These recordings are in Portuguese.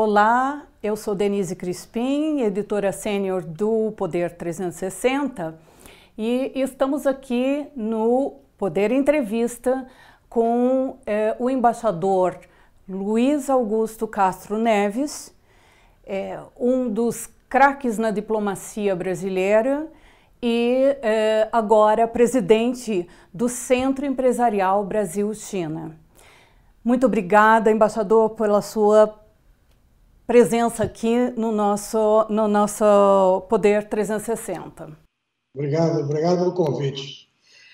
Olá, eu sou Denise Crispim, editora sênior do Poder 360 e estamos aqui no Poder Entrevista com eh, o embaixador Luiz Augusto Castro Neves, eh, um dos craques na diplomacia brasileira e eh, agora presidente do Centro Empresarial Brasil-China. Muito obrigada, embaixador, pela sua presença aqui no nosso, no nosso Poder 360. Obrigado, obrigado pelo convite.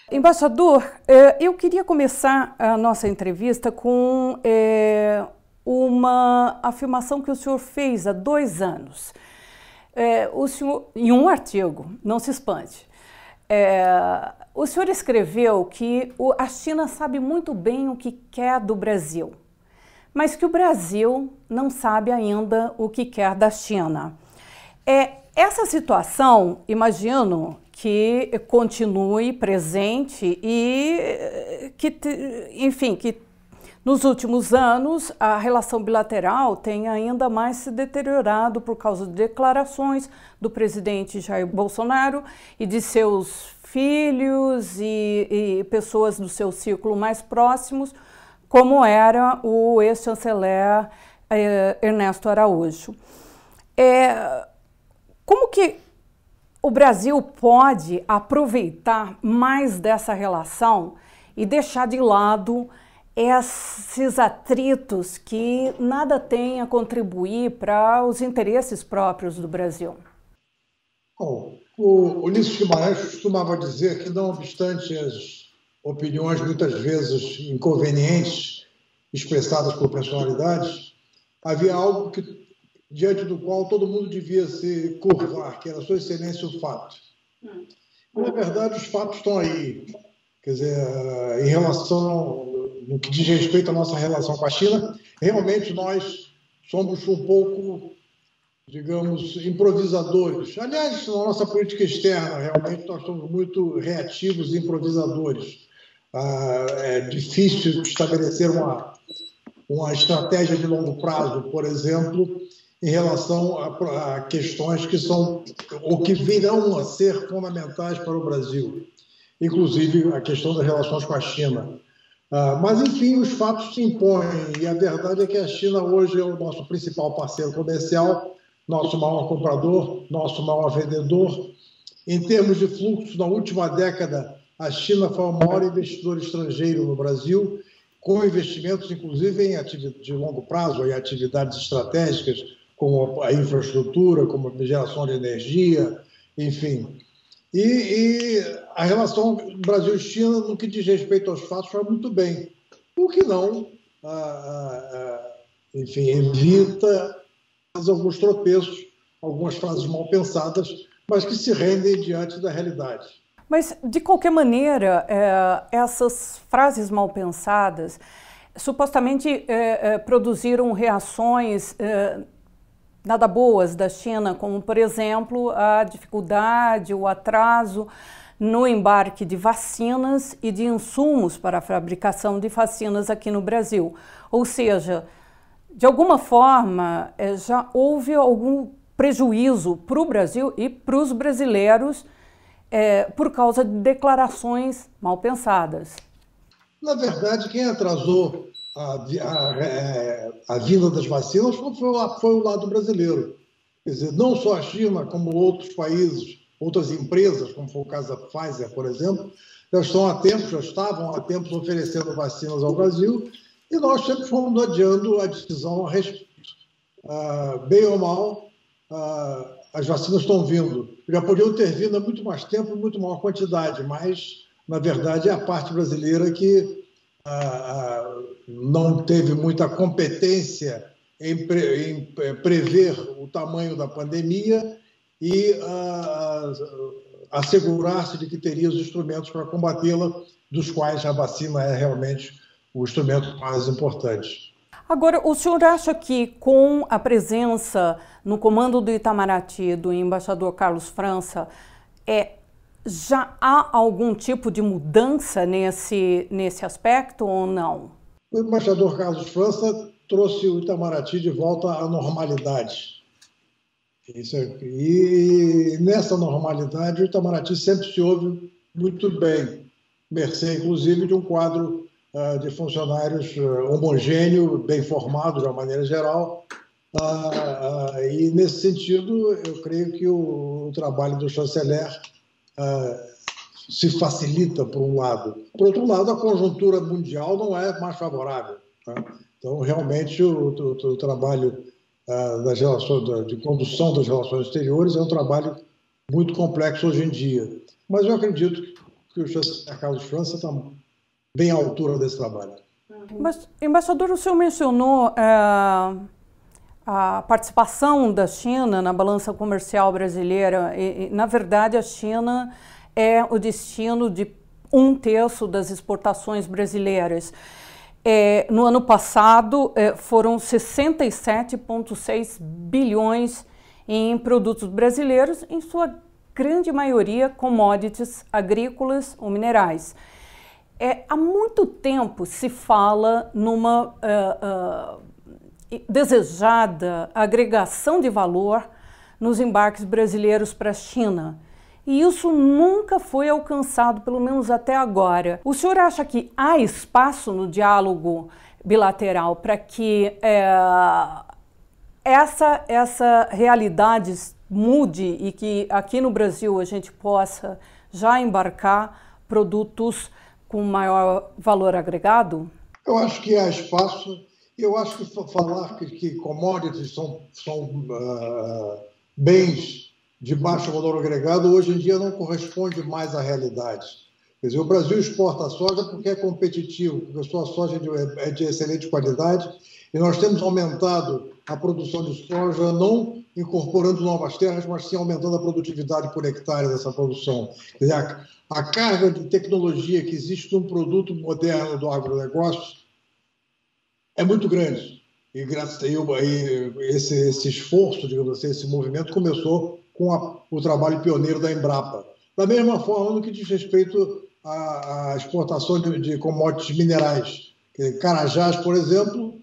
Embaixador, eh, eu queria começar a nossa entrevista com é, uma afirmação que o senhor fez há dois anos. É, o senhor, em um artigo, não se espante. O senhor escreveu que a China sabe muito bem o que quer do Brasil mas que o Brasil não sabe ainda o que quer da China. É, essa situação, imagino que continue presente e que, enfim, que nos últimos anos a relação bilateral tem ainda mais se deteriorado por causa de declarações do presidente Jair Bolsonaro e de seus filhos e, e pessoas do seu círculo mais próximos como era o ex-chanceler eh, Ernesto Araújo. É, como que o Brasil pode aproveitar mais dessa relação e deixar de lado esses atritos que nada têm a contribuir para os interesses próprios do Brasil? Bom, o Ulisses Guimarães costumava dizer que, não obstante as opiniões muitas vezes inconvenientes expressadas por personalidades, havia algo que diante do qual todo mundo devia se curvar, que era Sua Excelência o fato. E, na verdade, os fatos estão aí. Quer dizer, em relação, no que diz respeito à nossa relação com a China, realmente nós somos um pouco, digamos, improvisadores. Aliás, na nossa política externa, realmente nós somos muito reativos e improvisadores. Ah, é difícil estabelecer uma, uma estratégia de longo prazo, por exemplo, em relação a, a, questões que são ou que virão a ser fundamentais para o Brasil, inclusive a questão das relações com a China. Ah, mas, enfim, os fatos se impõem e a verdade é que a China hoje é o nosso principal parceiro comercial, nosso maior comprador, nosso maior vendedor. Em termos de fluxo, na última década, a China foi o maior investidor estrangeiro no Brasil, com investimentos, inclusive, em de longo prazo, em atividades estratégicas, como a infraestrutura, como a geração de energia, enfim. E, e a relação Brasil-China, no que diz respeito aos fatos, foi muito bem. Por que não, ah, ah, enfim, evita alguns tropeços, algumas frases mal pensadas, mas que se rendem diante da realidade. Mas, de qualquer maneira, é, essas frases mal pensadas supostamente é, é, produziram reações é, nada boas da China, como, por exemplo, a dificuldade, o atraso no embarque de vacinas e de insumos para a fabricação de vacinas aqui no Brasil. Ou seja, de alguma forma, é, já houve algum prejuízo para o Brasil e para os brasileiros é, por causa de declarações mal pensadas. Na verdade, quem atrasou a, a, é, a vinda das vacinas foi, foi o lado brasileiro. Quer dizer, não só a China, como outros países, outras empresas, como foi o caso da Pfizer, por exemplo, já estão há tempo, já estavam há tempos oferecendo vacinas ao Brasil e nós sempre fomos adiando a decisão a respeito. Ah, bem ou mal, ah, as vacinas estão vindo. Já podiam ter vindo há muito mais tempo, muito maior quantidade, mas, na verdade, é a parte brasileira que ah, ah, não teve muita competência em, pre, em, eh, prever o tamanho da pandemia e ah, assegurar-se de que teria os instrumentos para combatê-la, dos quais a vacina é realmente o instrumento mais importante. Agora, o senhor acha que com a presença no comando do Itamaraty do embaixador Carlos França, é, já há algum tipo de mudança nesse, nesse aspecto ou não? O embaixador Carlos França trouxe o Itamaraty de volta à normalidade. Isso, e nessa normalidade, o Itamaraty sempre se ouve muito bem, mercê, inclusive, de um quadro de funcionários uh, homogêneo, bem formado de uma maneira geral. Uh, e, nesse sentido, eu creio que o, trabalho do chanceler se facilita, por um lado. Por outro lado, a conjuntura mundial não é mais favorável. Tá? Então, realmente, o trabalho das relações, de condução das relações exteriores é um trabalho muito complexo hoje em dia. Mas eu acredito que o chanceler Carlos França está bem à altura desse trabalho. Mas, embaixador, o senhor mencionou é, a participação da China na balança comercial brasileira. E, e, na verdade, a China é o destino de um terço das exportações brasileiras. É, no ano passado, é, foram 67,6 bilhões em produtos brasileiros, em sua grande maioria commodities agrícolas ou minerais. É, há muito tempo se fala numa uh, uh, desejada agregação de valor nos embarques brasileiros para a China. E isso nunca foi alcançado, pelo menos até agora. O senhor acha que há espaço no diálogo bilateral para que é, essa, essa realidade mude e que aqui no Brasil a gente possa já embarcar produtos com maior valor agregado? Eu acho que há espaço. Eu acho que falar que, que commodities são, são uh, bens de baixo valor agregado hoje em dia não corresponde mais à realidade. Quer dizer, o Brasil exporta soja porque é competitivo, porque a sua soja é de excelente qualidade e nós temos aumentado a produção de soja não incorporando novas terras, mas sim aumentando a produtividade por hectare dessa produção. Quer dizer, a, a carga de tecnologia que existe num produto moderno do agronegócio é muito grande. E graças a esse, esse esforço, digamos assim, esse movimento começou com a, o trabalho pioneiro da Embrapa. Da mesma forma, no que diz respeito à, à exportação de, de commodities minerais. Carajás, por exemplo,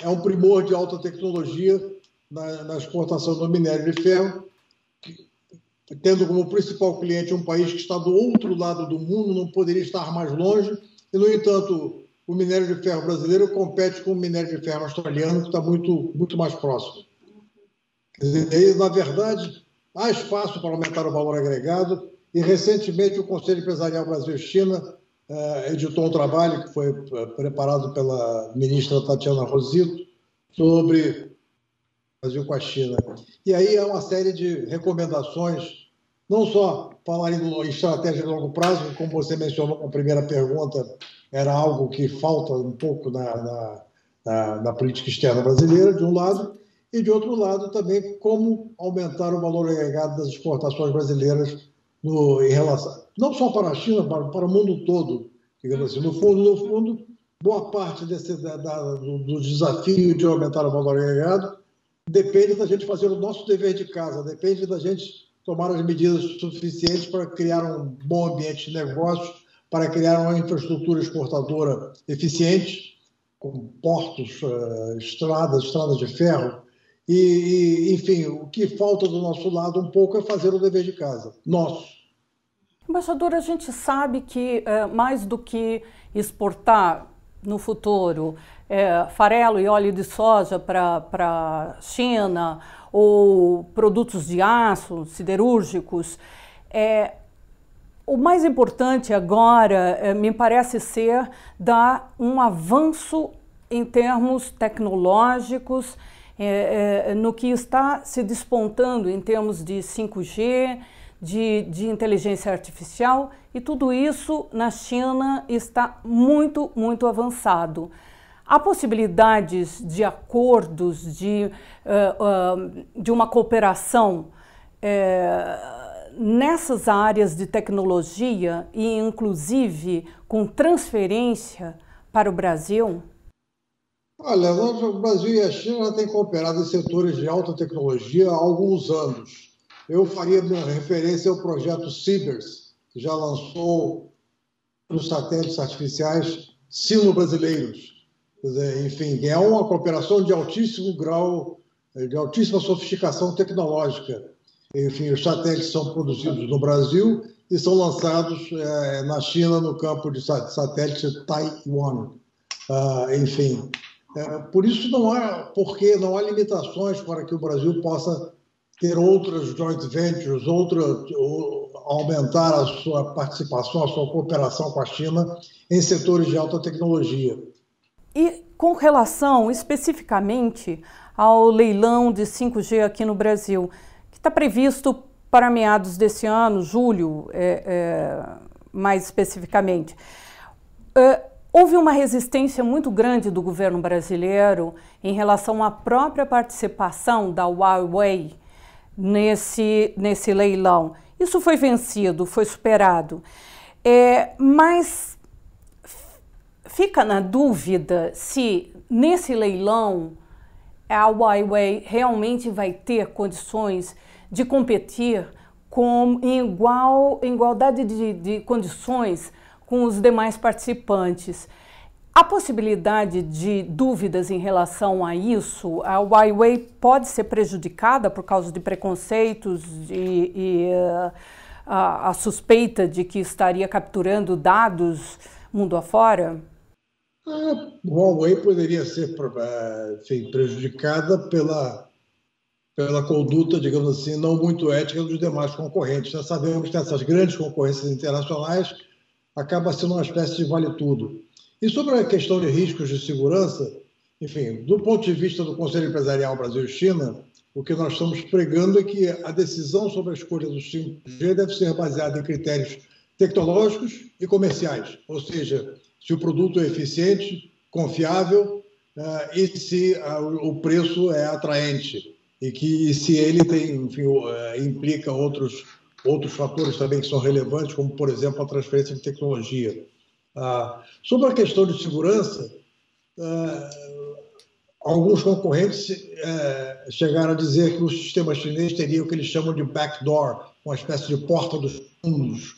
é um primor de alta tecnologia na, na exportação do minério de ferro, tendo como principal cliente um país que está do outro lado do mundo, não poderia estar mais longe, e, no entanto, o minério de ferro brasileiro compete com o minério de ferro australiano, que está muito, muito mais próximo. Dizer, na verdade, há espaço para aumentar o valor agregado, e recentemente o Conselho Empresarial Brasil-China eh, editou um trabalho que foi eh, preparado pela ministra Tatiana Rosito sobre Brasil com a China. E aí há uma série de recomendações, não só falar em estratégia de longo prazo, como você mencionou na primeira pergunta, era algo que falta um pouco na, na, na, na política externa brasileira, de um lado, e de outro lado também como aumentar o valor agregado das exportações brasileiras no, em relação, não só para a China, para, para o mundo todo. Digamos assim. No fundo, no fundo, boa parte desse, da, da, do, do, desafio de aumentar o valor agregado depende da gente fazer o nosso dever de casa, depende da gente tomar as medidas suficientes para criar um bom ambiente de negócio, para criar uma infraestrutura exportadora eficiente, com portos, uh, estradas, estradas de ferro, e, enfim, o que falta do nosso lado um pouco é fazer o dever de casa, nosso. Embaixador, a gente sabe que é, mais do que exportar no futuro é, farelo e óleo de soja para a China ou produtos de aço, siderúrgicos, é, o mais importante agora é, me parece ser dar um avanço em termos tecnológicos é, é, no que está se despontando em termos de 5G, de, de inteligência artificial, e tudo isso na China está muito, muito avançado. Há possibilidades de acordos, de, uh, uh, de uma cooperação uh, nessas áreas de tecnologia e, inclusive, com transferência para o Brasil? Olha, o Brasil e a China já têm cooperado em setores de alta tecnologia há alguns anos. Eu faria referência ao projeto Cibers, que já lançou os satélites artificiais sino-brasileiros. Enfim, é uma cooperação de altíssimo grau, de altíssima sofisticação tecnológica. Enfim, os satélites são produzidos no Brasil e são lançados é, na China no campo de satélite Taiwan. Ah, enfim, é, por isso não há porque não há limitações para que o Brasil possa ter outras joint ventures, outra, aumentar a sua participação, a sua cooperação com a China em setores de alta tecnologia. E com relação especificamente ao leilão de 5G aqui no Brasil, que está previsto para meados desse ano, julho, é, é, mais especificamente. É, houve uma resistência muito grande do governo brasileiro em relação à própria participação da Huawei nesse, nesse leilão. Isso foi vencido, foi superado. É, mas fica na dúvida se nesse leilão a Huawei realmente vai ter condições de competir com, em, igual, em igualdade de, de condições com os demais participantes. A possibilidade de dúvidas em relação a isso, a Huawei pode ser prejudicada por causa de preconceitos e, e uh, a, a, suspeita de que estaria capturando dados mundo afora? A Huawei poderia ser eh, enfim, prejudicada pela, pela conduta, digamos assim, não muito ética dos demais concorrentes. Nós sabemos que essas grandes concorrências internacionais acaba sendo uma espécie de vale-tudo. E sobre a questão de riscos de segurança, enfim, do ponto de vista do Conselho Empresarial Brasil-China, o que nós estamos pregando é que a decisão sobre a escolha do 5G deve ser baseada em critérios tecnológicos e comerciais, ou seja, se o produto é eficiente, confiável uh, e se uh, o preço é atraente e que se ele tem, enfim, uh, implica outros outros fatores também que são relevantes, como por exemplo a transferência de tecnologia. Ah, sobre a questão de segurança, ah, alguns concorrentes ah, chegaram a dizer que o sistema chinês teria o que eles chamam de backdoor, uma espécie de porta dos fundos,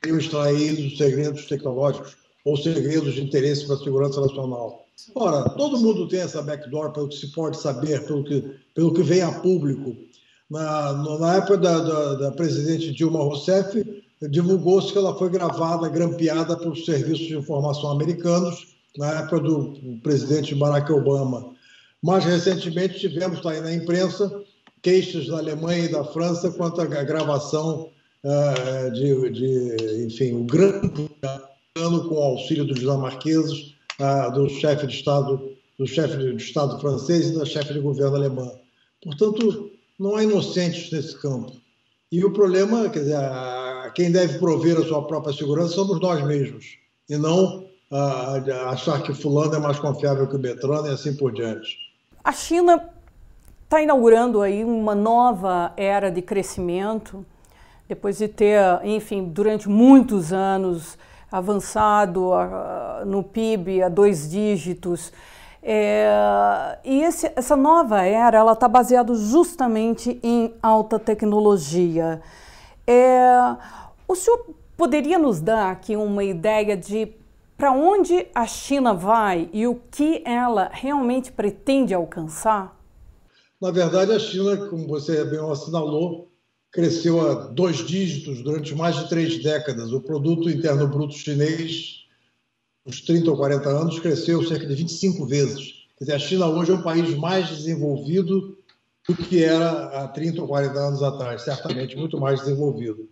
teriam extraído os segredos tecnológicos ou segredos de interesse para a segurança nacional. Ora, todo mundo tem essa backdoor, pelo que se pode saber, pelo que, pelo que vem a público. Na, na época da, da, da presidente Dilma Rousseff, divulgou-se que ela foi gravada, grampeada pelos serviços de informação americanos na época do presidente Barack Obama. Mais recentemente tivemos aí na imprensa queixas da Alemanha e da França quanto à gravação uh, de, de, enfim, o plano com o auxílio dos dinamarqueses, uh, do chefe de Estado, do chefe de Estado francês e da chefe de governo alemã. Portanto, não há inocentes nesse campo. E o problema, quer dizer, a, quem deve prover a sua própria segurança somos nós mesmos, e não uh, achar que fulano é mais confiável que o Beltrano e assim por diante. A China está inaugurando aí uma nova era de crescimento, depois de ter, enfim, durante muitos anos avançado uh, no PIB a dois dígitos. É, e esse, essa nova era ela está baseada justamente em alta tecnologia. É, o senhor poderia nos dar aqui uma ideia de para onde a China vai e o que ela realmente pretende alcançar? Na verdade, a China, como você bem assinalou, cresceu a dois dígitos durante mais de três décadas. O produto interno bruto chinês, nos 30 ou 40 anos, cresceu cerca de 25 vezes. Quer dizer, a China hoje é um país mais desenvolvido do que era há 30 ou 40 anos atrás, certamente muito mais desenvolvido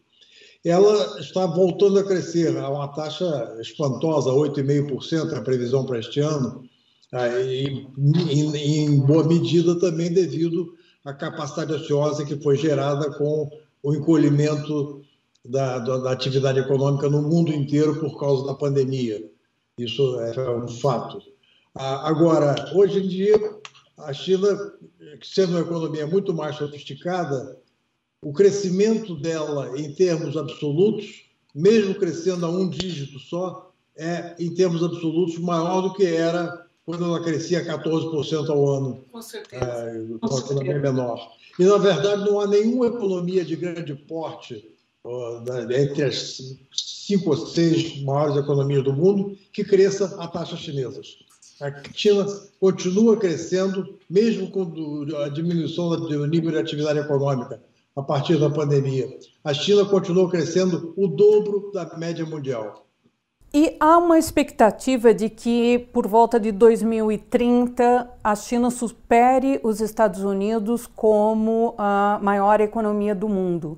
ela está voltando a crescer a uma taxa espantosa, 8,5% a previsão para este ano, e, em, em boa medida também devido à capacidade ociosa que foi gerada com o encolhimento da, da, da, atividade econômica no mundo inteiro por causa da pandemia. Isso é um fato. Agora, hoje em dia, a China, sendo uma economia muito mais sofisticada, o crescimento dela em termos absolutos, mesmo crescendo a um dígito só, é, em termos absolutos, maior do que era quando ela crescia 14% ao ano. Com certeza. É, Com uma economia menor. E, na verdade, não há nenhuma economia de grande porte entre as cinco ou seis maiores economias do mundo que cresça a taxas chinesas. A China continua crescendo, mesmo com a diminuição do nível de atividade econômica a partir da pandemia. A China continua crescendo o dobro da média mundial. E há uma expectativa de que, por volta de 2030, a China supere os Estados Unidos como a maior economia do mundo.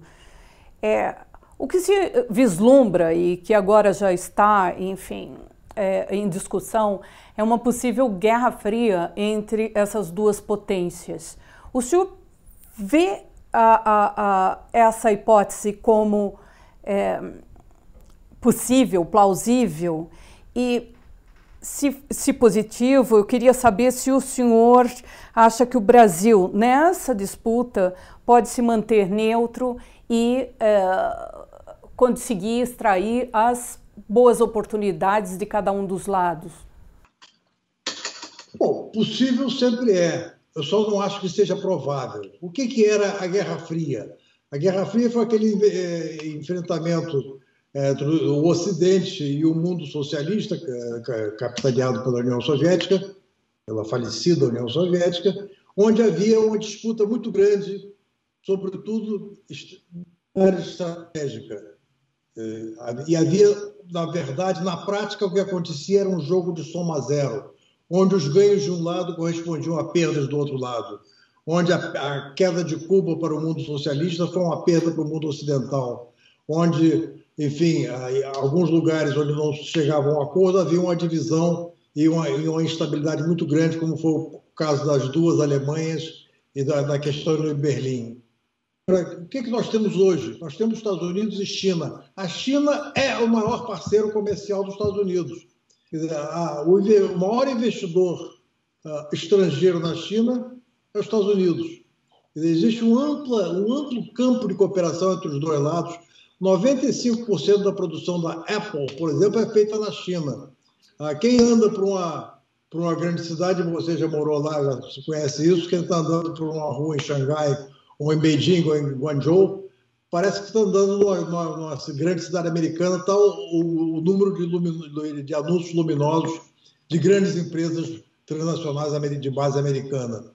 É, o que se vislumbra e que agora já está, enfim, é, em discussão é uma possível guerra fria entre essas duas potências. O senhor vê a, a, a essa hipótese como. É, possível, plausível e se, se, positivo, eu queria saber se o senhor acha que o Brasil, nessa disputa, pode se manter neutro e é, conseguir extrair as boas oportunidades de cada um dos lados. Bom, possível sempre é. Eu só não acho que seja provável. O que, que era a Guerra Fria? A Guerra Fria foi aquele é, enfrentamento entre o Ocidente e o mundo socialista, capitaneado pela União Soviética, pela falecida União Soviética, onde havia uma disputa muito grande, sobretudo área estratégica. É, e havia, na verdade, na prática, o que acontecia era um jogo de soma zero, onde os ganhos de um lado correspondiam a perdas do outro lado, onde a, a queda de Cuba para o mundo socialista foi uma perda para o mundo ocidental, onde enfim, em alguns lugares onde não chegava a um acordo, havia uma divisão e uma, e uma, instabilidade muito grande, como foi o caso das duas Alemanhas e da, da questão de Berlim. O que, é que nós temos hoje? Nós temos Estados Unidos e China. A China é o maior parceiro comercial dos Estados Unidos. O, maior investidor uh, estrangeiro na China é os Estados Unidos. Existe um, ampla, um amplo campo de cooperação entre os dois lados 95% da produção da Apple, por exemplo, é feita na China. Ah, quem anda para uma, para uma grande cidade, você já morou lá, já conhece isso, quem está andando por uma rua em Xangai, ou em Beijing, ou em Guangzhou, parece que está andando numa, numa, grande cidade americana, está o, o, número de, de anúncios luminosos de grandes empresas transnacionais de base americana.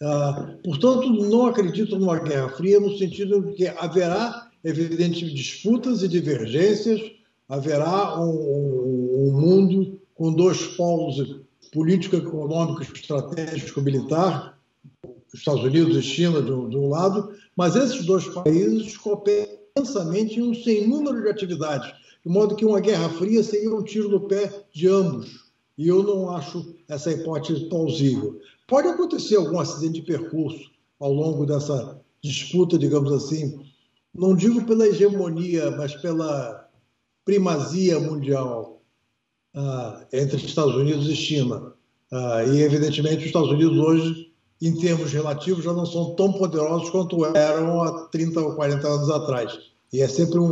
Ah, portanto, não acredito numa guerra fria no sentido de que haverá evidentemente, disputas e divergências, haverá um, um mundo com dois polos político, econômico, estratégico, militar, Estados Unidos e China de um, de um lado, mas esses dois países cooperam intensamente em um sem número de atividades, de modo que uma guerra fria seria um tiro no pé de ambos. E eu não acho essa hipótese plausível. Pode acontecer algum acidente de percurso ao longo dessa disputa, digamos assim, não digo pela hegemonia, mas pela primazia mundial ah, entre Estados Unidos e China. Ah, e, evidentemente, os Estados Unidos hoje, em termos relativos, já não são tão poderosos quanto eram há 30 ou 40 anos atrás. E é sempre um,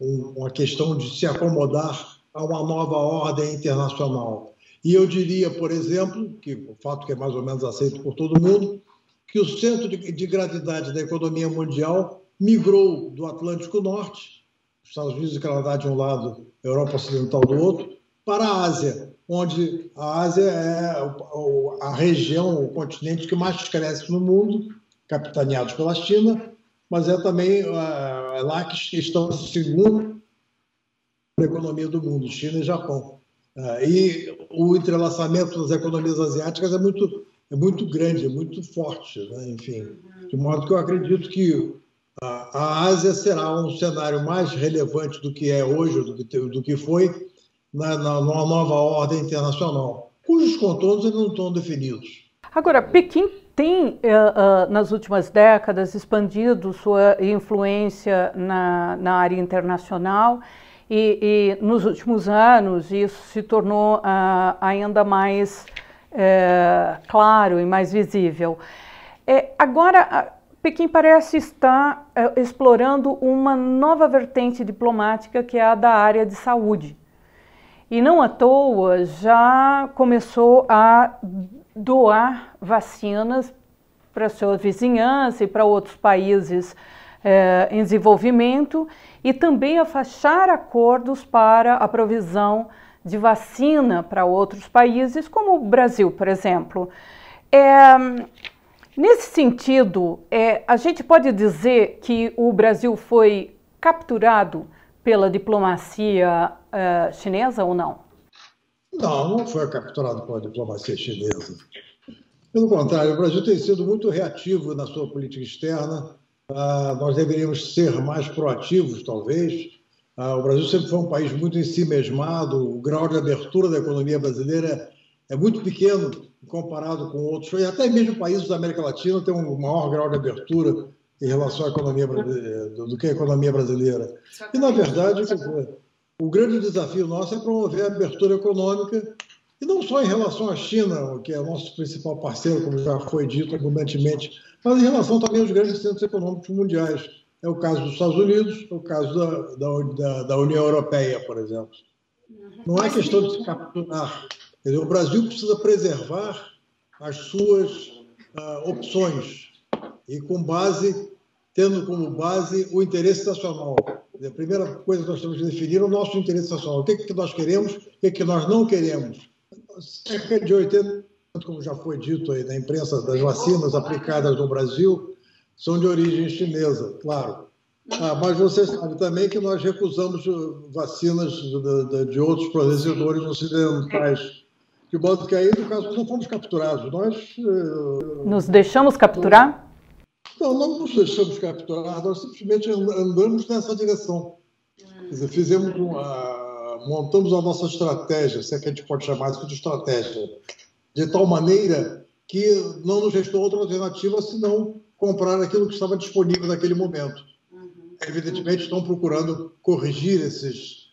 um, uma questão de se acomodar a uma nova ordem internacional. E eu diria, por exemplo, que o fato que é mais ou menos aceito por todo mundo, que o centro de, de gravidade da economia mundial migrou do Atlântico Norte, Estados Unidos e Canadá de um lado, Europa Ocidental do outro, para a Ásia, onde a Ásia é a região, o continente que mais cresce no mundo, capitaneado pela China, mas é também é lá que estão segundo a economia do mundo, China e Japão. É, e o entrelaçamento das economias asiáticas é muito, é muito grande, é muito forte, né? enfim. De modo que eu acredito que a Ásia será um cenário mais relevante do que é hoje, do que, do que foi, na, numa nova ordem internacional, cujos contornos ainda não estão definidos. Agora, Pequim tem, uh, uh, nas últimas décadas, expandido sua influência na, na área internacional e, e, nos últimos anos isso se tornou uh, ainda mais claro e mais visível. É, agora, Pequim parece estar explorando uma nova vertente diplomática que é a da área de saúde. E não à toa já começou a doar vacinas para sua vizinhança e para outros países eh, em desenvolvimento e também a fechar acordos para a provisão de vacina para outros países, como o Brasil, por exemplo. É, nesse sentido, é, a gente pode dizer que o Brasil foi capturado pela diplomacia uh, chinesa ou não? Não, não foi capturado pela diplomacia chinesa. Pelo contrário, o Brasil tem sido muito reativo na sua política externa. Uh, nós deveríamos ser mais proativos, talvez. Uh, o Brasil sempre foi um país muito em si mesmado. O grau de abertura da economia brasileira é muito pequeno comparado com outros. E até mesmo países da América Latina têm um maior grau de abertura em relação à economia do que a economia brasileira. E, na verdade, o grande desafio nosso é promover a abertura econômica, e não só em relação à China, que é o nosso principal parceiro, como já foi dito abundantemente, mas em relação também aos grandes centros econômicos mundiais. É o caso dos Estados Unidos, é o caso da, da, da União Europeia, por exemplo. Não é questão de se capturar. O Brasil precisa preservar as suas uh, opções e com base, tendo como base o interesse nacional. A primeira coisa que nós temos que definir é o nosso interesse nacional. O que, é que nós queremos, o que, é que nós não queremos. Cerca de 80%, como já foi dito aí na imprensa, das vacinas aplicadas no Brasil são de origem chinesa, claro. Ah, mas você sabe também que nós recusamos vacinas de, de, de outros fornecedores ocidentais. De modo que aí, no caso, não fomos capturados. Nós. Eh, Nos deixamos capturar? Não, não nos deixamos capturar, nós simplesmente andamos nessa direção. Quer dizer, fizemos uma, montamos a nossa estratégia, se é que a gente pode chamar isso de estratégia, de tal maneira que não nos restou outra alternativa senão comprar aquilo que estava disponível naquele momento. Uhum. Evidentemente, estão procurando corrigir esses,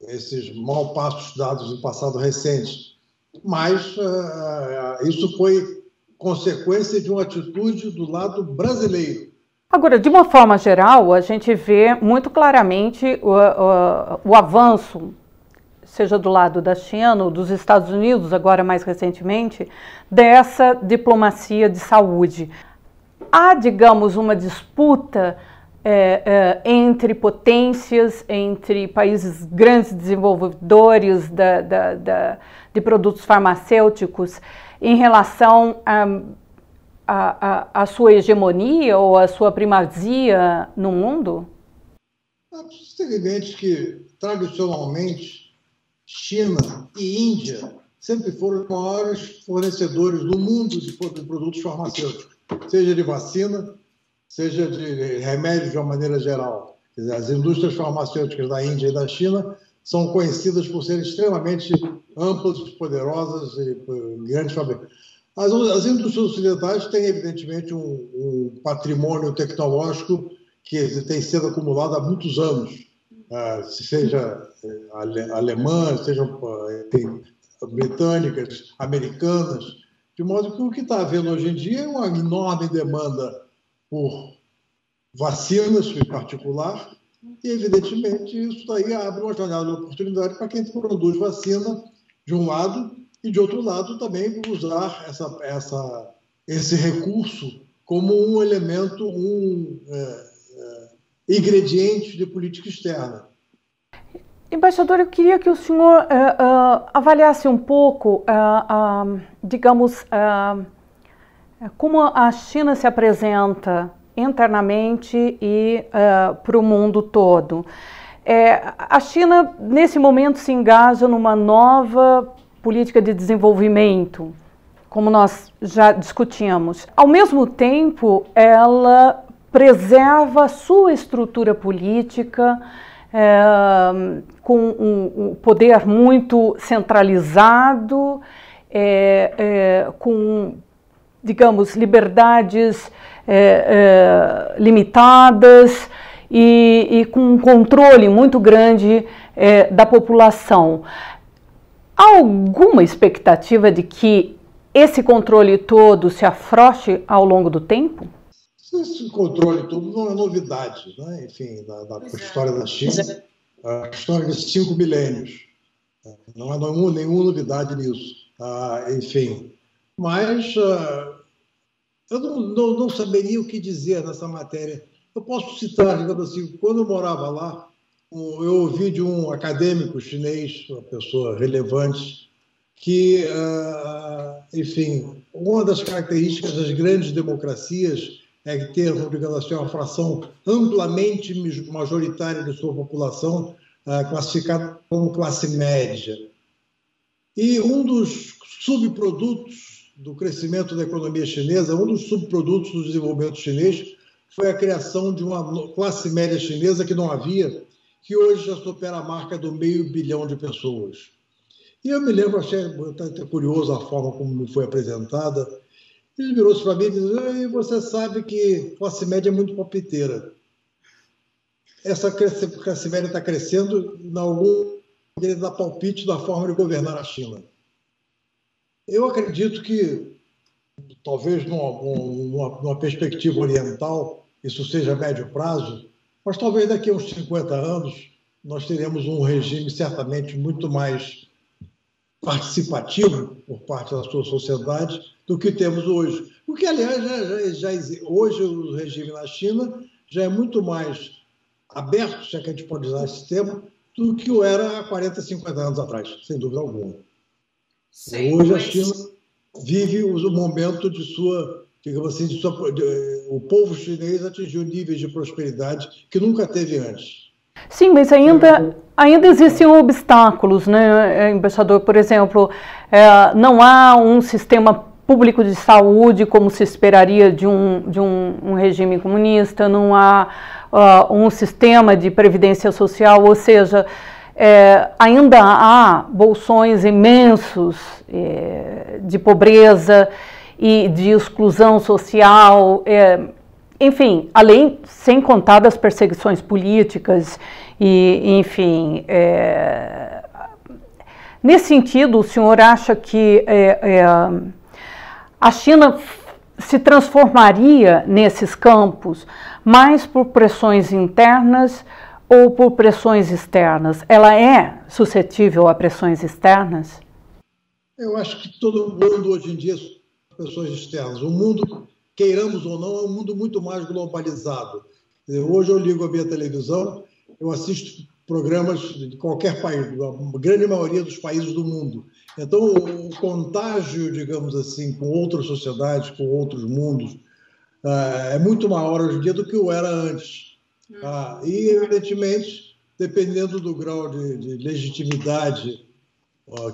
esses mal passos dados no passado recente, mas uh, isso foi consequência de uma atitude do lado brasileiro. Agora, de uma forma geral, a gente vê muito claramente o, o, o avanço, seja do lado da China ou dos Estados Unidos, agora mais recentemente, dessa diplomacia de saúde. Há, digamos, uma disputa é, é, entre potências, entre países grandes desenvolvedores da, da, da, de produtos farmacêuticos em relação à sua hegemonia ou à sua primazia no mundo? É evidente que, tradicionalmente, China e Índia sempre foram os maiores fornecedores do mundo de produtos farmacêuticos, seja de vacina, seja de remédios de uma maneira geral. As indústrias farmacêuticas da Índia e da China são conhecidas por serem extremamente amplas, poderosas e grandes fabricantes. As, as indústrias ocidentais têm, evidentemente, um, um, patrimônio tecnológico que tem sido acumulado há muitos anos, uh, seja eh, ale, alemã, sejam britânicas, americanas, de modo que o que está havendo hoje em dia é uma enorme demanda por vacinas, em particular, e, evidentemente, isso daí abre uma janela de oportunidade para quem produz vacina, de um lado, e, de outro lado, também usar essa, essa, esse recurso como um elemento, um é, é, ingrediente de política externa. Embaixador, eu queria que o senhor uh, uh, avaliasse um pouco, uh, digamos, como a China se apresenta internamente e uh, para o mundo todo. É, a China, nesse momento, se engaja numa nova política de desenvolvimento, como nós já discutimos. Ao mesmo tempo, ela preserva sua estrutura política, é, com um, um, poder muito centralizado, é, é, com, digamos, liberdades é, é, limitadas e, e, com um controle muito grande é, da população. Há alguma expectativa de que esse controle todo se afroche ao longo do tempo? Esse controle todo não é novidade, né? enfim, da, da história da China, a história de cinco milênios. Não há nenhuma, nenhuma novidade nisso. Ah, enfim, mas ah, eu não, não, não, saberia o que dizer nessa matéria. Eu posso citar, digamos assim, quando eu morava lá, eu ouvi de um acadêmico chinês, uma pessoa relevante, que, ah, enfim, uma das características das grandes democracias é ter, digamos assim, uma fração amplamente majoritária de sua população ah, classificada como classe média. E um dos subprodutos do crescimento da economia chinesa, um dos subprodutos do desenvolvimento chinês, foi a criação de uma classe média chinesa que não havia, que hoje já supera a marca do meio bilhão de pessoas. E eu me lembro, achei até curioso a forma como foi apresentada. Ele virou-se para mim e disse: Você sabe que classe média é muito palpiteira. Essa classe média está crescendo, em algum ele dá palpite da forma de governar a China. Eu acredito que, talvez numa, numa, numa perspectiva oriental, isso seja médio prazo, mas talvez daqui a uns 50 anos nós teremos um regime certamente muito mais participativo por parte da sua sociedade do que temos hoje. O que, aliás, já, já, já, hoje o regime na China já é muito mais aberto, se é que a gente pode usar esse termo, do que o era há 40, 50 anos atrás, sem dúvida alguma. Sim, hoje a China vive o momento de sua, digamos assim, de sua, de, o povo chinês atingiu níveis de prosperidade que nunca teve antes. Sim, mas ainda, ainda existem obstáculos, né, embaixador? Por exemplo, é, não há um sistema público de saúde como se esperaria de um, de um, um regime comunista, não há uh, um sistema de previdência social, ou seja, é, ainda há bolsões imensos é, de pobreza e de exclusão social. É, enfim, além, sem contar das perseguições políticas e, enfim, é, nesse sentido, o senhor acha que é, é, a China se transformaria nesses campos mais por pressões internas ou por pressões externas? Ela é suscetível a pressões externas? Eu acho que todo mundo hoje em dia é pressões externas. O mundo queiramos ou não, é um mundo muito mais globalizado. Hoje eu ligo a minha televisão, eu assisto programas de qualquer país, da grande maioria dos países do mundo. Então, o contágio, digamos assim, com outras sociedades, com outros mundos, ah, é muito maior hoje em dia do que o era antes. Ah, e, evidentemente, dependendo do grau de, de legitimidade,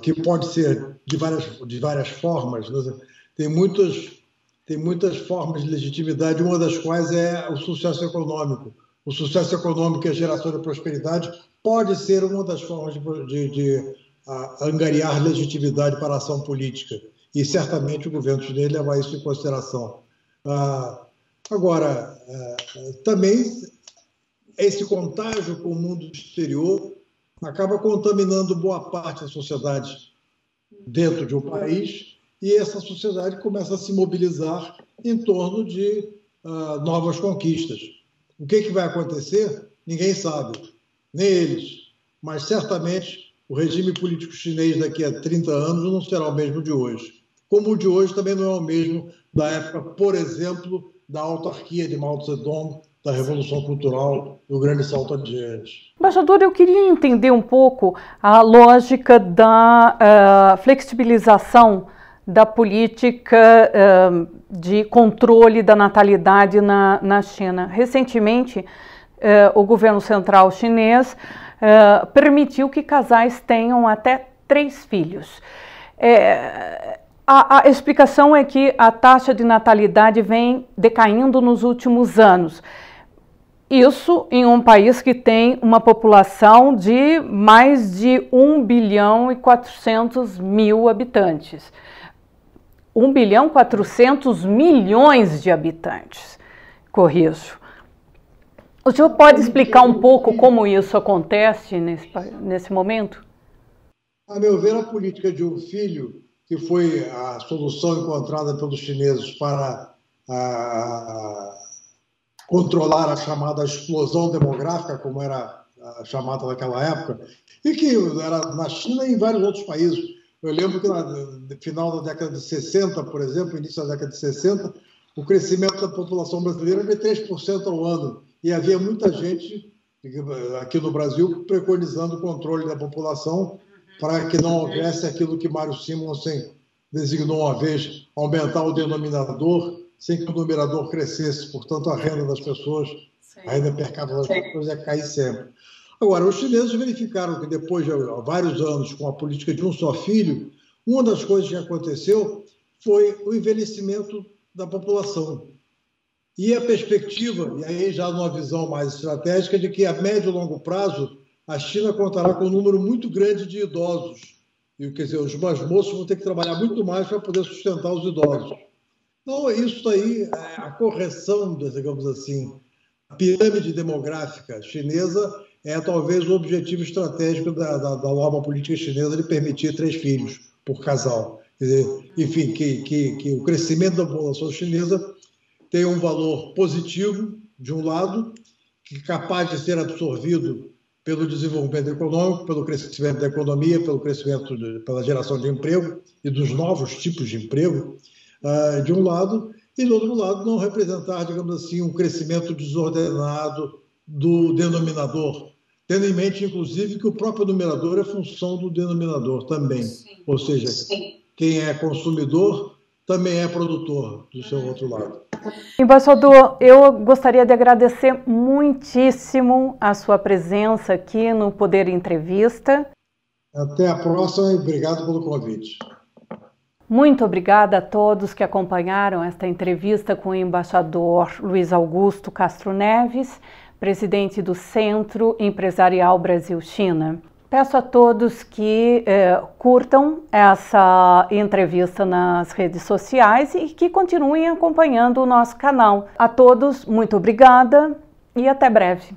que pode ser de várias, de várias formas, né? tem muitas tem muitas formas de legitimidade, uma das quais é o sucesso econômico. O sucesso econômico e a geração de prosperidade pode ser uma das formas de, de, de angariar legitimidade para a ação política. E certamente o governo chinês leva isso em consideração. Ah, agora, ah, também esse contágio com o mundo exterior acaba contaminando boa parte da sociedade dentro de um país e essa sociedade começa a se mobilizar em torno de uh, novas conquistas. O que, que vai acontecer? Ninguém sabe, nem eles. Mas certamente o regime político chinês daqui a 30 anos não será o mesmo de hoje. Como o de hoje também não é o mesmo da época, por exemplo, da autarquia de Mao Zedong, da Revolução Cultural, do Grande Salto Adiante. Embaixador, eu queria entender um pouco a lógica da uh, flexibilização da política uh, de controle da natalidade na, na China. Recentemente, uh, o governo central chinês permitiu que casais tenham até três filhos. É, a, a, explicação é que a taxa de natalidade vem decaindo nos últimos anos. Isso em um país que tem uma população de mais de 1 bilhão e 400 mil habitantes. 1 bilhão 400 milhões de habitantes. Corrijo. O senhor pode explicar um pouco como isso acontece nesse, nesse momento? A meu ver, a política de um filho, que foi a solução encontrada pelos chineses para a, controlar a chamada explosão demográfica, como era chamada naquela época, e que era na China e em vários outros países. Eu lembro que no final da década de 60, por exemplo, início da década de 60, o crescimento da população brasileira era de 3% ao ano. E havia muita gente aqui no Brasil, preconizando o controle da população para que não houvesse aquilo que Mário Simonsen designou uma vez, aumentar o denominador sem que o numerador crescesse, portanto a renda das pessoas, a renda per capita das pessoas ia cair sempre. Agora, os chineses verificaram que depois de vários anos com a política de um só filho, uma das coisas que aconteceu foi o envelhecimento da população. E a perspectiva, e aí já numa visão mais estratégica, de que a médio e longo prazo a China contará com um número muito grande de idosos. E, quer dizer, os mais moços vão ter que trabalhar muito mais para poder sustentar os idosos. Então, isso aí, é a correção, digamos assim, a pirâmide demográfica chinesa é talvez o objetivo estratégico da, da, da nova política chinesa de permitir três filhos por casal. Dizer, enfim, que, que, que o crescimento da população chinesa tem um valor positivo, de um lado, que é capaz de ser absorvido pelo desenvolvimento econômico, pelo crescimento da economia, pelo crescimento, de, pela geração de emprego e dos novos tipos de emprego, uh, de um lado, e do outro lado não representar, digamos assim, um crescimento desordenado do denominador, tendo em mente, inclusive, que o próprio numerador é função do denominador também. Sim. Ou seja, Sim. quem é consumidor também é produtor do seu outro lado. Embaixador, eu gostaria de agradecer muitíssimo a sua presença aqui no Poder Entrevista. Até a próxima e obrigado pelo convite. Muito obrigada a todos que acompanharam esta entrevista com o embaixador Luiz Augusto Castro Neves presidente do Centro Empresarial Brasil-China. Peço a todos que eh, curtam essa entrevista nas redes sociais e que continuem acompanhando o nosso canal. A todos, muito obrigada e até breve.